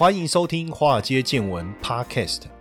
欢迎收听《华尔街见闻》Podcast。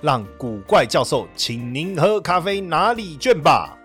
让古怪教授请您喝咖啡拿礼券吧。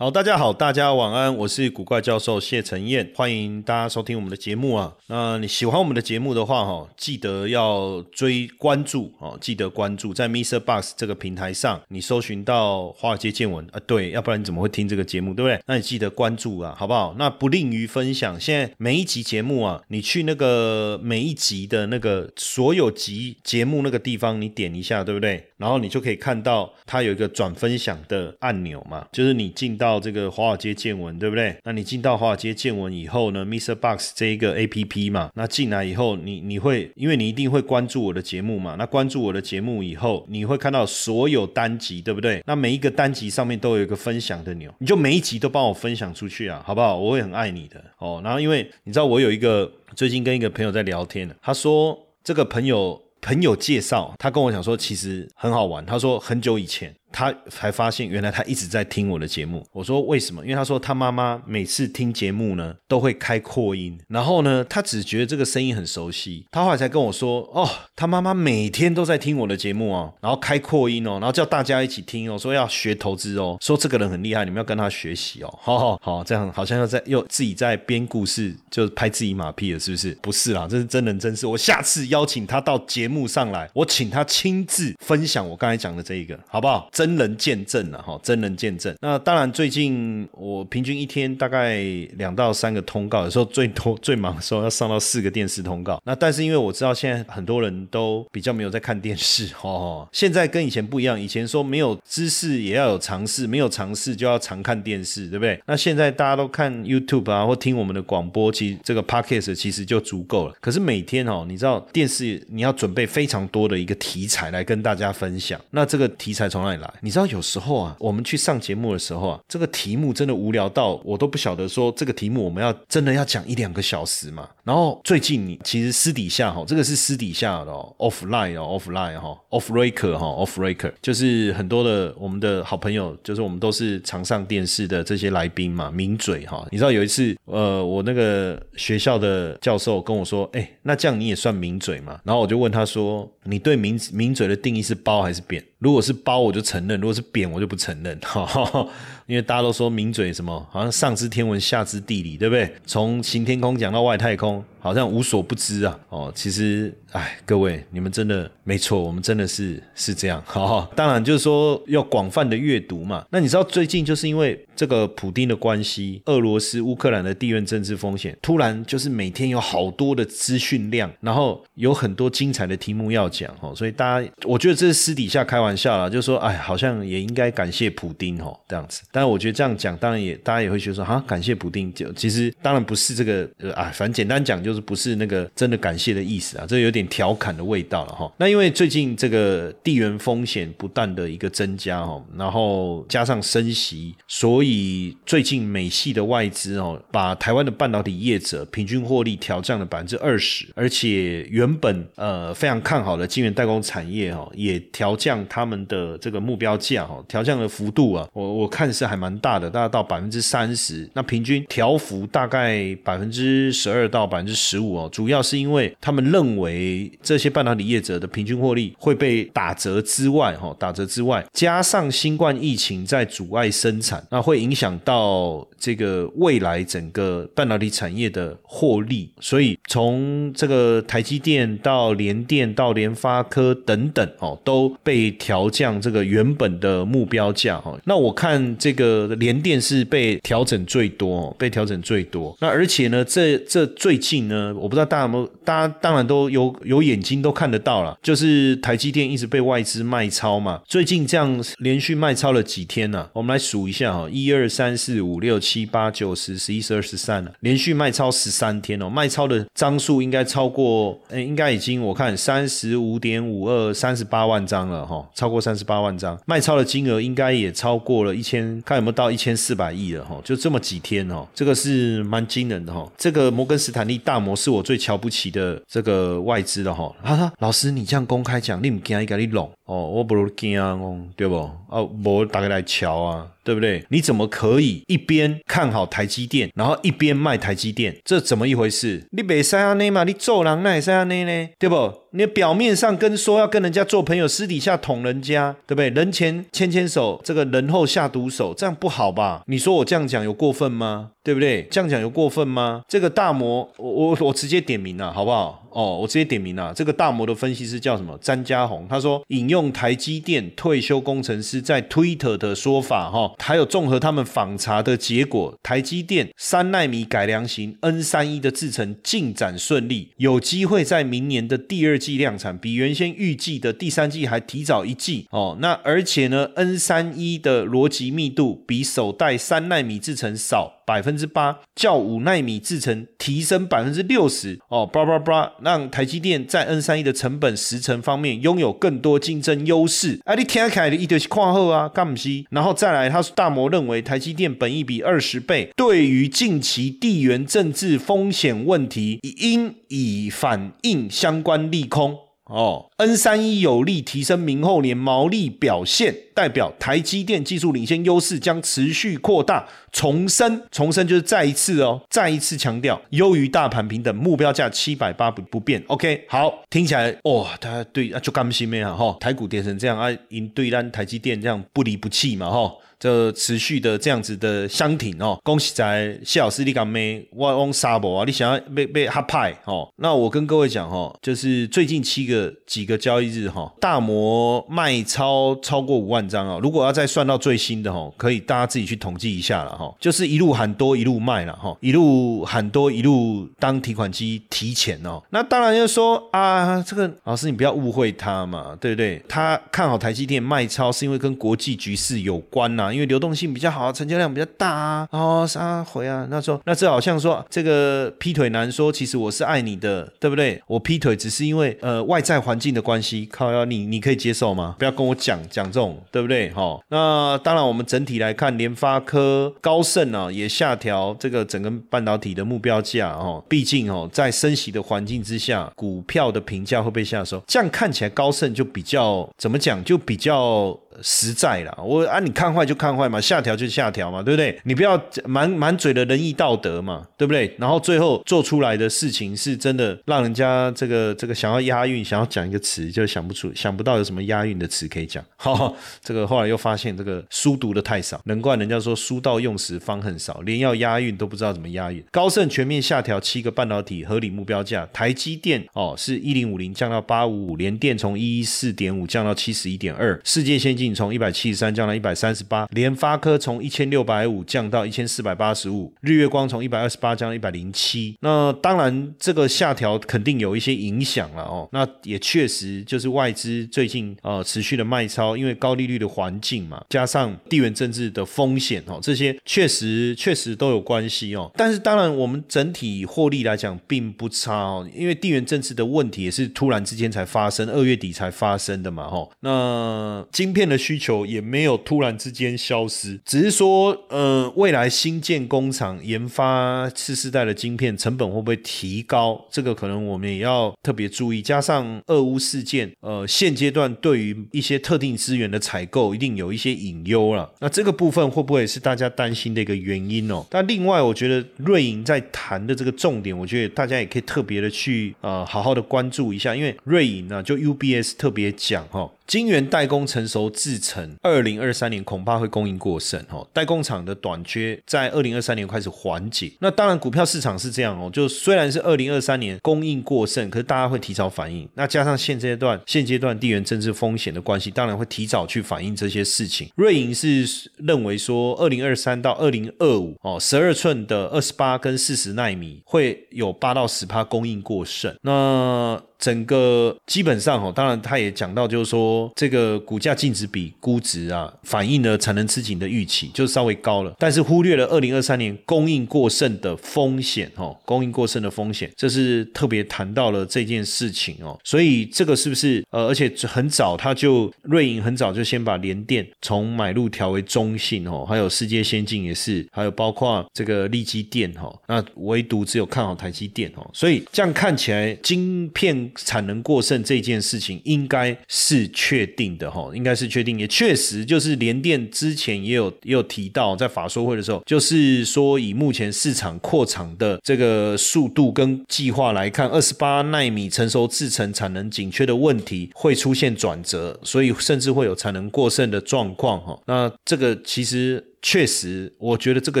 好，大家好，大家晚安，我是古怪教授谢承彦，欢迎大家收听我们的节目啊。那你喜欢我们的节目的话，哈，记得要追关注哦，记得关注在 Mr. Box 这个平台上，你搜寻到华尔街见闻啊，对，要不然你怎么会听这个节目，对不对？那你记得关注啊，好不好？那不吝于分享，现在每一集节目啊，你去那个每一集的那个所有集节目那个地方，你点一下，对不对？然后你就可以看到它有一个转分享的按钮嘛，就是你进到到这个华尔街见闻，对不对？那你进到华尔街见闻以后呢，Mr. Box 这一个 A P P 嘛，那进来以后，你你会因为你一定会关注我的节目嘛，那关注我的节目以后，你会看到所有单集，对不对？那每一个单集上面都有一个分享的钮，你就每一集都帮我分享出去啊，好不好？我会很爱你的哦。然后因为你知道我有一个最近跟一个朋友在聊天，他说这个朋友。朋友介绍，他跟我讲说，其实很好玩。他说很久以前。他才发现，原来他一直在听我的节目。我说为什么？因为他说他妈妈每次听节目呢，都会开扩音，然后呢，他只觉得这个声音很熟悉。他后来才跟我说，哦，他妈妈每天都在听我的节目哦，然后开扩音哦，然后叫大家一起听哦，说要学投资哦，说这个人很厉害，你们要跟他学习哦。好好好，这样好像又在又自己在编故事，就拍自己马屁了，是不是？不是啦，这是真人真事。我下次邀请他到节目上来，我请他亲自分享我刚才讲的这一个，好不好？真人见证了哈，真人见证。那当然，最近我平均一天大概两到三个通告，有时候最多最忙的时候要上到四个电视通告。那但是因为我知道现在很多人都比较没有在看电视哦，现在跟以前不一样。以前说没有知识也要有尝试，没有尝试就要常看电视，对不对？那现在大家都看 YouTube 啊，或听我们的广播，其实这个 Podcast 其实就足够了。可是每天哦，你知道电视你要准备非常多的一个题材来跟大家分享。那这个题材从哪里来？你知道？有时候啊，我们去上节目的时候啊，这个题目真的无聊到我都不晓得说这个题目我们要真的要讲一两个小时嘛。然后最近你其实私底下哈，这个是私底下的，offline 哦，offline 哈，off r e c o r 哈，off r e c o r 就是很多的我们的好朋友，就是我们都是常上电视的这些来宾嘛，名嘴哈。你知道有一次呃，我那个学校的教授跟我说，哎，那这样你也算名嘴嘛？然后我就问他说，你对名名嘴的定义是包还是扁？如果是包，我就承认；如果是扁，我就不承认。哈，因为大家都说名嘴什么，好像上知天文，下知地理，对不对？从行天空讲到外太空。好像无所不知啊！哦，其实，哎，各位，你们真的没错，我们真的是是这样。好，当然就是说要广泛的阅读嘛。那你知道最近就是因为这个普丁的关系，俄罗斯、乌克兰的地缘政治风险，突然就是每天有好多的资讯量，然后有很多精彩的题目要讲哦。所以大家，我觉得这是私底下开玩笑啦，就说，哎，好像也应该感谢普丁哦，这样子。但是我觉得这样讲，当然也大家也会觉得说，哈，感谢补丁，就其实当然不是这个，呃，啊，反正简单讲就。是不是那个真的感谢的意思啊，这有点调侃的味道了哈。那因为最近这个地缘风险不断的一个增加哈，然后加上升息，所以最近美系的外资哦，把台湾的半导体业者平均获利调降了百分之二十，而且原本呃非常看好的晶圆代工产业哈，也调降他们的这个目标价哈，调降的幅度啊，我我看是还蛮大的，大概到百分之三十，那平均调幅大概百分之十二到百分之。十五哦，主要是因为他们认为这些半导体业者的平均获利会被打折之外，哈，打折之外，加上新冠疫情在阻碍生产，那会影响到这个未来整个半导体产业的获利。所以从这个台积电到联电到联发科等等哦，都被调降这个原本的目标价哈。那我看这这个联电是被调整最多，被调整最多。那而且呢，这这最近。呢，我不知道大家有没有，大家当然都有有眼睛都看得到了，就是台积电一直被外资卖超嘛，最近这样连续卖超了几天呢？我们来数一下哈，一二三四五六七八九十十一十二十三了，连续卖超十三天哦，卖超的张数应该超过，应该已经我看三十五点五二三十八万张了哈，超过三十八万张，卖超的金额应该也超过了一千，看有没有到一千四百亿了哈，就这么几天哈，这个是蛮惊人的哈，这个摩根斯坦利大摩是我最瞧不起的这个外资了哈，哈哈，老师你这样公开讲，你唔惊伊甲你弄？哦，我不如惊哦，对不？哦，我打开来瞧啊。对不对？你怎么可以一边看好台积电，然后一边卖台积电？这怎么一回事？你别塞安内嘛，你做人那也塞安内呢？对不？你表面上跟说要跟人家做朋友，私底下捅人家，对不对？人前牵牵手，这个人后下毒手，这样不好吧？你说我这样讲有过分吗？对不对？这样讲有过分吗？这个大魔，我我我直接点名了，好不好？哦，我直接点名了。这个大摩的分析师叫什么？詹家宏，他说引用台积电退休工程师在 Twitter 的说法，哈，还有综合他们访查的结果，台积电三纳米改良型 N 三一的制程进展顺利，有机会在明年的第二季量产，比原先预计的第三季还提早一季。哦，那而且呢，N 三一的逻辑密度比首代三纳米制程少。百分之八，较五纳米制程提升百分之六十哦，叭叭叭，让台积电在 N 三一的成本时程方面拥有更多竞争优势。啊，你听起来的一就是看后啊，干不西？然后再来，他大摩认为台积电本益比二十倍，对于近期地缘政治风险问题，应以反映相关利空。哦，N 三一有力提升明后年毛利表现，代表台积电技术领先优势将持续扩大。重申，重申就是再一次哦，再一次强调优于大盘平等，目标价七百八不不变。OK，好，听起来哇，大家对啊就甘心没啊哈，台股跌成这样啊，因对单台积电这样不离不弃嘛哈。这持续的这样子的相挺哦，恭喜在谢老师你敢没？我用沙博啊，你想要被被哈派哦？那我跟各位讲哈，就是最近七个几个交易日哈，大摩卖超超过五万张啊。如果要再算到最新的哈，可以大家自己去统计一下了哈。就是一路喊多一路卖了哈，一路喊多一路当提款机提钱哦。那当然就说啊，这个老师你不要误会他嘛，对不对？他看好台积电卖超是因为跟国际局势有关呐。因为流动性比较好，成交量比较大啊，哦，啥回啊？那说那这好像说这个劈腿男说，其实我是爱你的，对不对？我劈腿只是因为呃外在环境的关系，靠要你你可以接受吗？不要跟我讲讲这种，对不对？哈，那当然我们整体来看，联发科、高盛啊也下调这个整个半导体的目标价哦，毕竟哦在升息的环境之下，股票的评价会被下收，这样看起来高盛就比较怎么讲，就比较。实在啦，我啊，你看坏就看坏嘛，下调就下调嘛，对不对？你不要满满嘴的仁义道德嘛，对不对？然后最后做出来的事情是真的让人家这个这个想要押韵，想要讲一个词就想不出，想不到有什么押韵的词可以讲。哈，这个后来又发现这个书读的太少，难怪人家说书到用时方恨少，连要押韵都不知道怎么押韵。高盛全面下调七个半导体合理目标价，台积电哦是一零五零降到八五五，联电从一一四点五降到七十一点二，世界先进。从一百七十三降到一百三十八，联发科从一千六百五降到一千四百八十五，日月光从一百二十八降到一百零七。那当然，这个下调肯定有一些影响了哦。那也确实就是外资最近呃持续的卖超，因为高利率的环境嘛，加上地缘政治的风险哦，这些确实确实都有关系哦。但是当然，我们整体获利来讲并不差哦，因为地缘政治的问题也是突然之间才发生，二月底才发生的嘛吼。那晶片。的需求也没有突然之间消失，只是说，呃，未来新建工厂研发次世代的晶片成本会不会提高？这个可能我们也要特别注意。加上俄乌事件，呃，现阶段对于一些特定资源的采购一定有一些隐忧了。那这个部分会不会是大家担心的一个原因哦？但另外，我觉得瑞银在谈的这个重点，我觉得大家也可以特别的去呃好好的关注一下，因为瑞银呢，就 UBS 特别讲哈，晶圆代工成熟制程，二零二三年恐怕会供应过剩哦，代工厂的短缺在二零二三年开始缓解。那当然，股票市场是这样哦，就虽然是二零二三年供应过剩，可是大家会提早反应。那加上现阶段现阶段地缘政治风险的关系，当然会提早去反映这些事情。瑞银是认为说，二零二三到二零二五哦，十二寸的二十八跟四十纳米会有八到十趴供应过剩。那整个基本上哦，当然他也讲到，就是说这个股价净值比估值啊，反映了产能吃紧的预期，就稍微高了，但是忽略了二零二三年供应过剩的风险哦，供应过剩的风险，这是特别谈到了这件事情哦，所以这个是不是呃，而且很早他就瑞银很早就先把联电从买入调为中性哦，还有世界先进也是，还有包括这个利基电哈，那唯独只有看好台积电哦，所以这样看起来晶片。产能过剩这件事情应该是确定的哈，应该是确定，也确实就是联电之前也有也有提到，在法说会的时候，就是说以目前市场扩厂的这个速度跟计划来看，二十八纳米成熟制程产能紧缺的问题会出现转折，所以甚至会有产能过剩的状况哈。那这个其实。确实，我觉得这个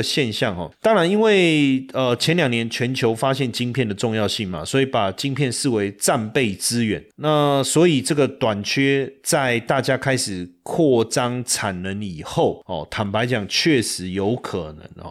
现象哦，当然因为呃前两年全球发现晶片的重要性嘛，所以把晶片视为战备资源。那所以这个短缺在大家开始扩张产能以后哦，坦白讲确实有可能哦。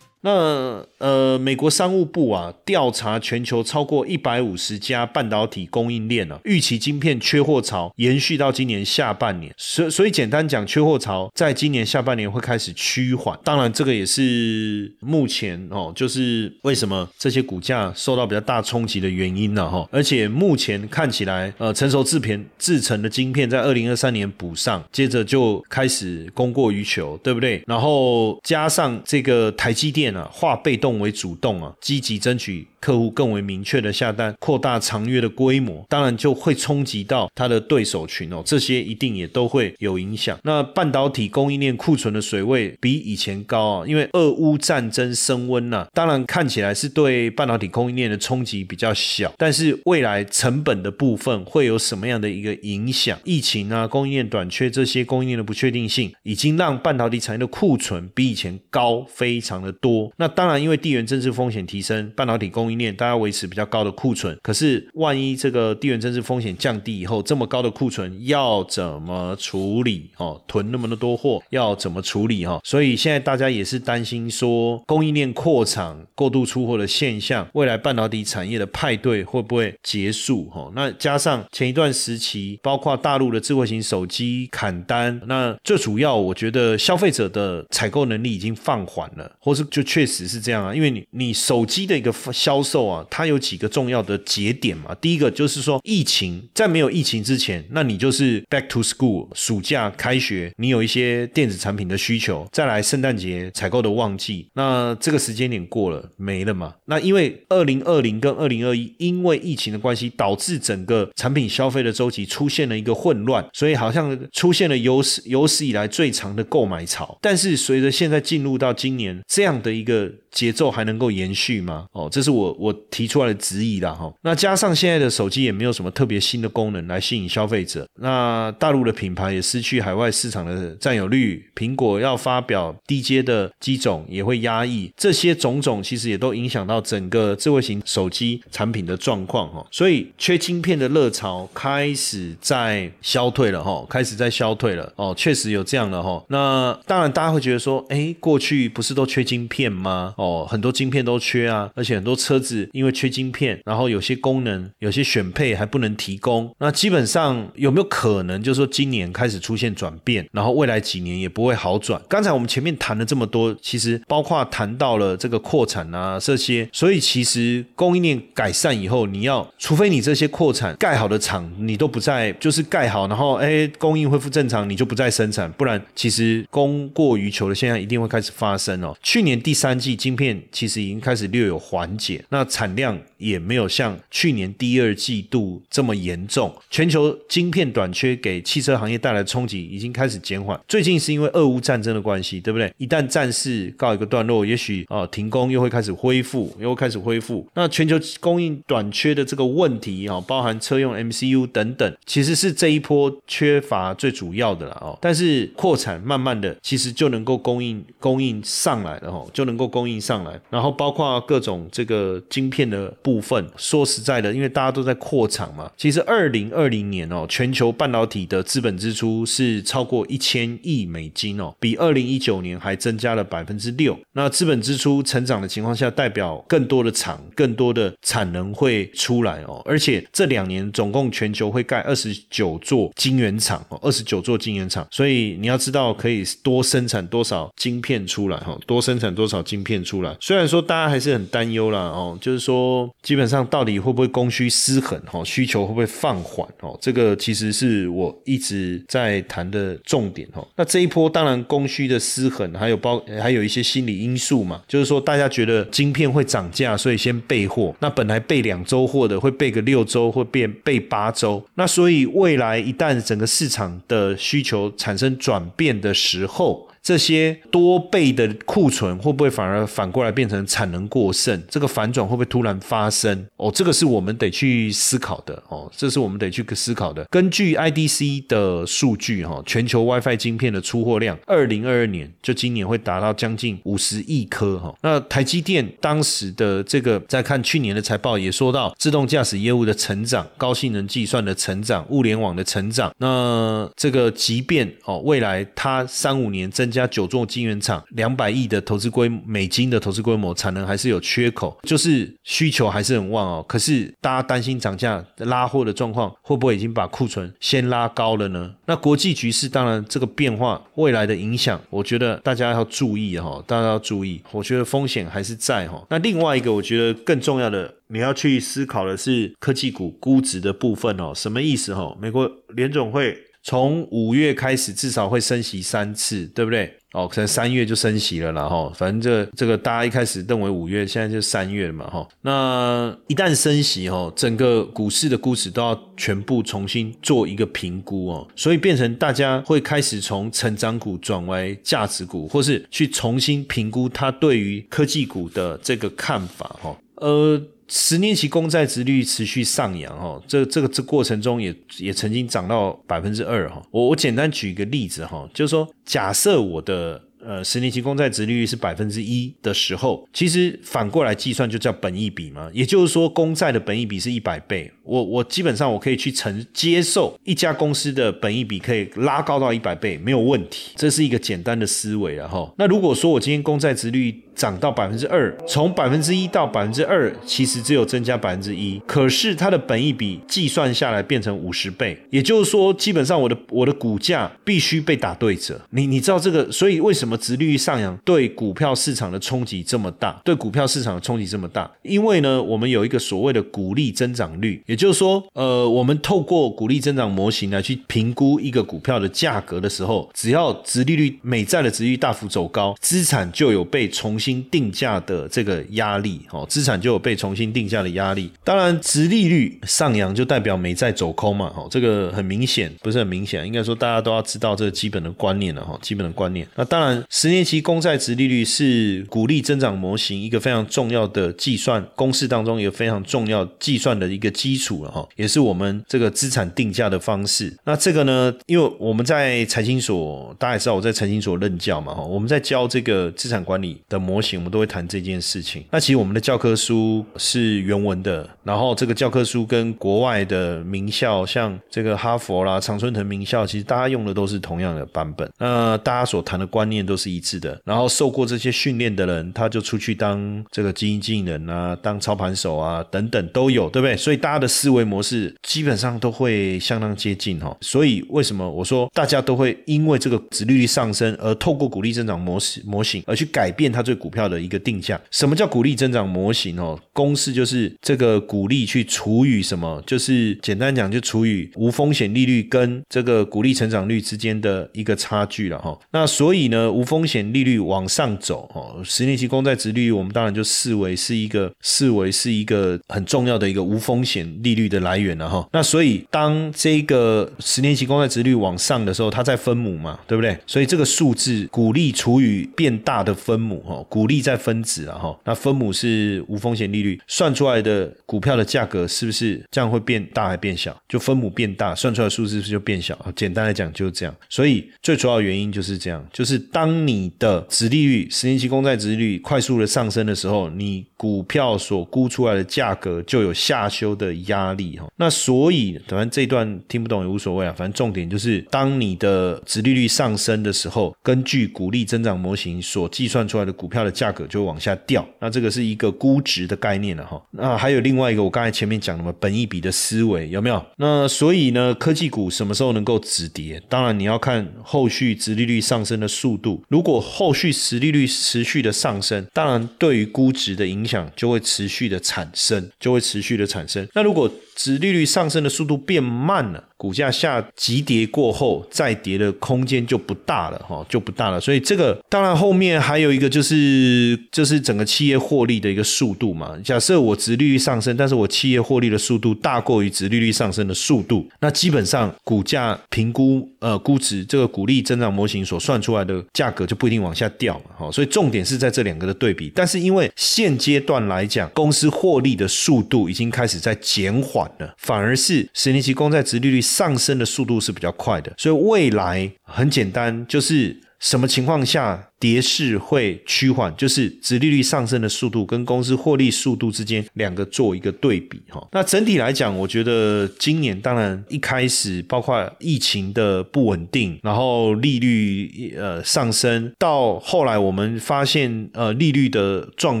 那呃，美国商务部啊调查全球超过一百五十家半导体供应链啊，预期晶片缺货潮延续到今年下半年。所所以简单讲，缺货潮在今年下半年会开始趋缓。当然，这个也是目前哦，就是为什么这些股价受到比较大冲击的原因了哈。而且目前看起来，呃，成熟制片制成的晶片在二零二三年补上，接着就开始供过于求，对不对？然后加上这个台积电。化被动为主动啊，积极争取。客户更为明确的下单，扩大长约的规模，当然就会冲击到他的对手群哦，这些一定也都会有影响。那半导体供应链库存的水位比以前高啊，因为俄乌战争升温呐，当然看起来是对半导体供应链的冲击比较小，但是未来成本的部分会有什么样的一个影响？疫情啊，供应链短缺这些供应链的不确定性，已经让半导体产业的库存比以前高非常的多。那当然，因为地缘政治风险提升，半导体供应链大家维持比较高的库存，可是万一这个地缘政治风险降低以后，这么高的库存要怎么处理？哦，囤那么多货要怎么处理？哈，所以现在大家也是担心说供应链扩厂、过度出货的现象，未来半导体产业的派对会不会结束？哈，那加上前一段时期，包括大陆的智慧型手机砍单，那最主要我觉得消费者的采购能力已经放缓了，或是就确实是这样啊，因为你你手机的一个销售啊，它有几个重要的节点嘛。第一个就是说，疫情在没有疫情之前，那你就是 back to school，暑假开学，你有一些电子产品的需求。再来圣诞节采购的旺季，那这个时间点过了没了嘛？那因为二零二零跟二零二一，因为疫情的关系，导致整个产品消费的周期出现了一个混乱，所以好像出现了有史有史以来最长的购买潮。但是随着现在进入到今年这样的一个节奏，还能够延续吗？哦，这是我。我提出来的质疑啦哈。那加上现在的手机也没有什么特别新的功能来吸引消费者，那大陆的品牌也失去海外市场的占有率，苹果要发表低阶的机种也会压抑，这些种种其实也都影响到整个智慧型手机产品的状况哈。所以缺晶片的热潮开始在消退了哈，开始在消退了哦，确实有这样的哈。那当然大家会觉得说，哎，过去不是都缺晶片吗？哦，很多晶片都缺啊，而且很多车子因为缺晶片，然后有些功能、有些选配还不能提供。那基本上有没有可能，就是说今年开始出现转变，然后未来几年也不会好转？刚才我们前面谈了这么多，其实包括谈到了这个扩产啊这些，所以其实供应链改善以后，你要除非你这些扩产盖好的厂你都不在，就是盖好，然后哎供应恢复正常，你就不再生产，不然其实供过于求的现象一定会开始发生哦。去年第三季晶片其实已经开始略有缓解，那产量也没有像去年第二季度这么严重。全球晶片短缺给汽车行业带来的冲击已经开始减缓。最近是因为俄乌战争的关系，对不对？一旦战事告一个段落，也许啊停工又会开始恢复，又会开始恢复。那全球供应短缺的这个问题啊，包含车用 MCU 等等，其实是这一波缺乏最主要的了哦。但是扩产慢慢的，其实就能够供应供应上来了哦，就能够供应上来。然后包括各种这个晶片的部分，说实在的，因为大家都在扩厂嘛，其实二零二零年哦，全球半导体的资本支出是超过一千亿美金哦，比二零一九年还增加了百分之六。那资本支出成长的情况下，代表更多的厂、更多的产能会出来哦。而且这两年总共全球会盖二十九座晶圆厂哦，二十九座晶圆厂。所以你要知道可以多生产多少晶片出来哈，多生产多少晶片出来。虽然说大家还是很担忧啦哦，哦就是说基本上到底会不会供需失衡哈，需求会不会放缓哦？这个其实是我一直在谈的重点哈。那这一波当然供需的失衡，还有包还有一些心理因素嘛，就是说大家觉得晶片会涨价，所以先备货。那本来备两周货的，会备个六周，会变备八周。那所以未来一旦整个市场的需求产生转变的时候，这些多倍的库存会不会反而反过来变成产能过剩？这个反转会不会突然发生？哦，这个是我们得去思考的哦，这是我们得去思考的。根据 IDC 的数据哈，全球 WiFi 晶片的出货量，二零二二年就今年会达到将近五十亿颗哈。那台积电当时的这个在看去年的财报也说到，自动驾驶业务的成长、高性能计算的成长、物联网的成长。那这个即便哦，未来它三五年增加九座晶圆厂，两百亿的投资规美金的投资规模，产能还是有缺口，就是需求还是很旺哦。可是大家担心涨价拉货的状况，会不会已经把库存先拉高了呢？那国际局势当然这个变化未来的影响，我觉得大家要注意哈，大家要注意。我觉得风险还是在哈。那另外一个，我觉得更重要的，你要去思考的是科技股估值的部分哦。什么意思哈？美国联总会。从五月开始，至少会升息三次，对不对？哦，可能三月就升息了啦，哈。反正这这个大家一开始认为五月，现在就三月了嘛，哈。那一旦升息，哈，整个股市的估值都要全部重新做一个评估哦，所以变成大家会开始从成长股转为价值股，或是去重新评估它对于科技股的这个看法，哈。呃。十年期公债值率持续上扬，哈，这这个这过程中也也曾经涨到百分之二，哈。我我简单举一个例子，哈，就是说，假设我的呃十年期公债值率是百分之一的时候，其实反过来计算就叫本益比嘛，也就是说，公债的本益比是一百倍，我我基本上我可以去承接受一家公司的本益比可以拉高到一百倍没有问题，这是一个简单的思维了哈。那如果说我今天公债值率涨到百分之二，从百分之一到百分之二，其实只有增加百分之一。可是它的本益比计算下来变成五十倍，也就是说，基本上我的我的股价必须被打对折。你你知道这个，所以为什么殖利率上扬对股票市场的冲击这么大？对股票市场的冲击这么大？因为呢，我们有一个所谓的股利增长率，也就是说，呃，我们透过股利增长模型来去评估一个股票的价格的时候，只要殖利率美债的殖利率大幅走高，资产就有被重。新定价的这个压力，哦，资产就有被重新定价的压力。当然，殖利率上扬就代表美债走空嘛，哦，这个很明显，不是很明显，应该说大家都要知道这个基本的观念了，哈，基本的观念。那当然，十年期公债值利率是鼓励增长模型一个非常重要的计算公式当中一个非常重要计算的一个基础了哈，也是我们这个资产定价的方式。那这个呢，因为我们在财经所，大家也知道我在财经所任教嘛哈，我们在教这个资产管理的模模型，我们都会谈这件事情。那其实我们的教科书是原文的，然后这个教科书跟国外的名校，像这个哈佛啦、常春藤名校，其实大家用的都是同样的版本。那大家所谈的观念都是一致的。然后受过这些训练的人，他就出去当这个基金经理人啊，当操盘手啊，等等都有，对不对？所以大家的思维模式基本上都会相当接近哈。所以为什么我说大家都会因为这个殖利率上升而透过鼓励增长模式模型而去改变它最股票的一个定价？什么叫股利增长模型哦？公式就是这个股利去除以什么？就是简单讲就除以无风险利率跟这个股利成长率之间的一个差距了哈。那所以呢，无风险利率往上走哦，十年期公债殖利率我们当然就视为是一个视为是一个很重要的一个无风险利率的来源了哈。那所以当这个十年期公债殖率往上的时候，它在分母嘛，对不对？所以这个数字鼓励除以变大的分母哈，股利在分子了哈。那分母是无风险利率，算出来的股票的价格是不是这样会变大还变小？就分母变大，算出来的数字是不是就变小？简单来讲就是这样。所以最主要原因就是这样，就是当你的殖利率十年期公债殖利率快速的上升的时候，你股票所估出来的价格就有下修的压力哈。那所以反正这段听不懂也无所谓啊，反正重点就是当你的殖利率上升的时候，根据股利增长模型所计算出来的股票它的价格就会往下掉。那这个是一个估值的概念了哈。那还有另外一个，我刚才前面讲的嘛，本一比的思维有没有？那所以呢，科技股什么时候能够止跌？当然你要看后续殖利率上升的速度。如果后续殖利率持续的上升，当然对于估值的影响就会持续的产生，就会持续的产生。那如果殖利率上升的速度变慢了，股价下急跌过后再跌的空间就不大了哈，就不大了。所以这个当然后面还有一个就是就是整个企业获利的一个速度嘛。假设我殖利率上升，但是我企业获利的速度大过于殖利率上升的速度，那基本上股价评估呃估值这个股利增长模型所算出来的价格就不一定往下掉嘛。好，所以重点是在这两个的对比。但是因为现阶段来讲，公司获利的速度已经开始在减缓了。反而是十年期公债殖利率上升的速度是比较快的，所以未来很简单，就是什么情况下？跌势会趋缓，就是殖利率上升的速度跟公司获利速度之间两个做一个对比哈。那整体来讲，我觉得今年当然一开始包括疫情的不稳定，然后利率呃上升，到后来我们发现呃利率的状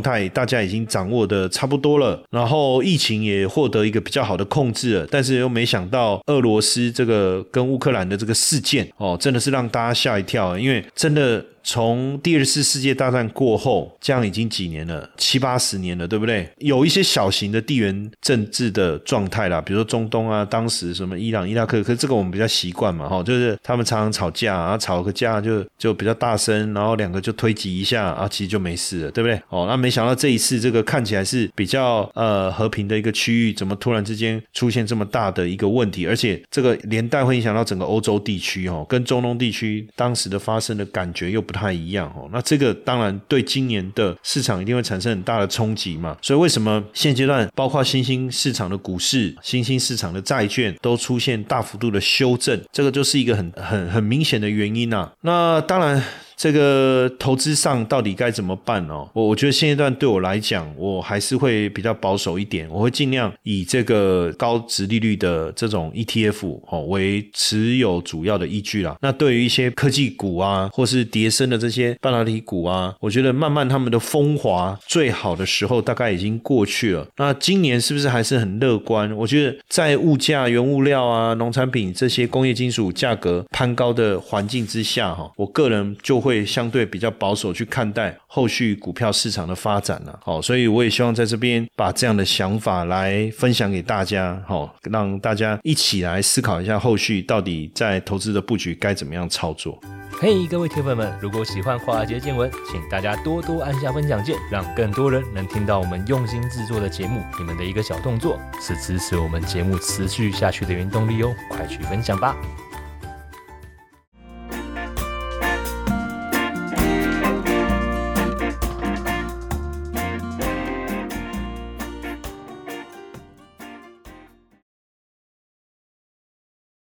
态大家已经掌握的差不多了，然后疫情也获得一个比较好的控制了，但是又没想到俄罗斯这个跟乌克兰的这个事件哦，真的是让大家吓一跳，因为真的。从第二次世界大战过后，这样已经几年了，七八十年了，对不对？有一些小型的地缘政治的状态啦，比如说中东啊，当时什么伊朗、伊拉克，可是这个我们比较习惯嘛，哈，就是他们常常吵架，啊吵个架就就比较大声，然后两个就推挤一下，啊，其实就没事了，对不对？哦，那没想到这一次这个看起来是比较呃和平的一个区域，怎么突然之间出现这么大的一个问题？而且这个连带会影响到整个欧洲地区，哦，跟中东地区当时的发生的感觉又不。不太一样哦，那这个当然对今年的市场一定会产生很大的冲击嘛。所以为什么现阶段包括新兴市场的股市、新兴市场的债券都出现大幅度的修正，这个就是一个很很很明显的原因呐。那当然。这个投资上到底该怎么办哦？我我觉得现阶段对我来讲，我还是会比较保守一点，我会尽量以这个高值利率的这种 ETF 哦为持有主要的依据啦。那对于一些科技股啊，或是叠升的这些半导体股啊，我觉得慢慢他们的风华最好的时候大概已经过去了。那今年是不是还是很乐观？我觉得在物价、原物料啊、农产品这些工业金属价格攀高的环境之下，哈，我个人就会。会相对比较保守去看待后续股票市场的发展了，好，所以我也希望在这边把这样的想法来分享给大家，好，让大家一起来思考一下后续到底在投资的布局该怎么样操作。嘿，各位铁粉们，如果喜欢华尔街见闻，请大家多多按下分享键，让更多人能听到我们用心制作的节目。你们的一个小动作是支持我们节目持续下去的原动力哦，快去分享吧。